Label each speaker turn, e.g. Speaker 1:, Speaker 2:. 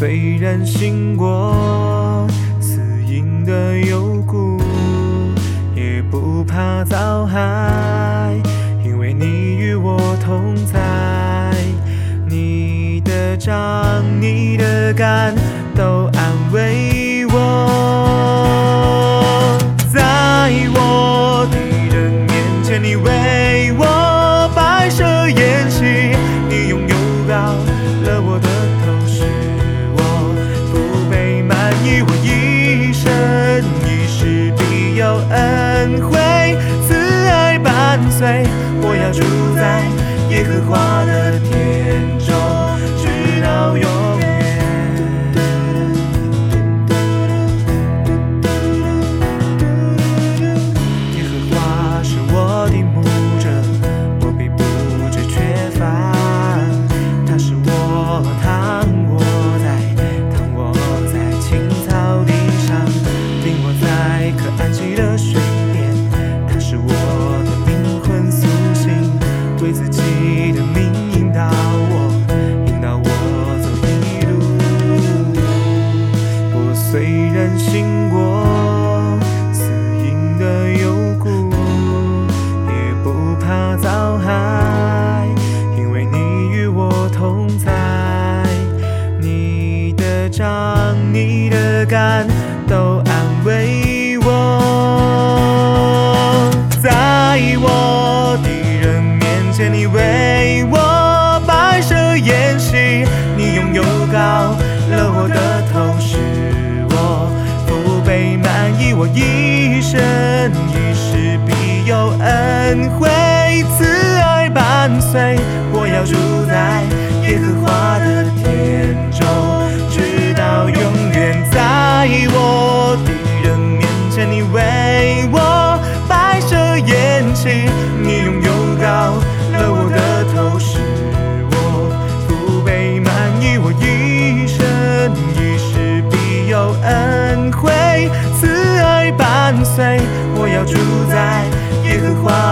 Speaker 1: 虽然醒过，死因的幽谷，也不怕遭害。住在耶和华的虽然醒过，死硬的幽谷，也不怕遭害，因为你与我同在。你的掌，你的肝，都安慰我。在我敌人面前，你。为。恩惠，慈爱伴随。我要住在耶和华的天中，直到永远，在我敌人面前，你为我摆设宴席，你拥有高了我的头，使我不被满意，我一生一世必有恩惠，慈爱伴随。我要住在耶和华。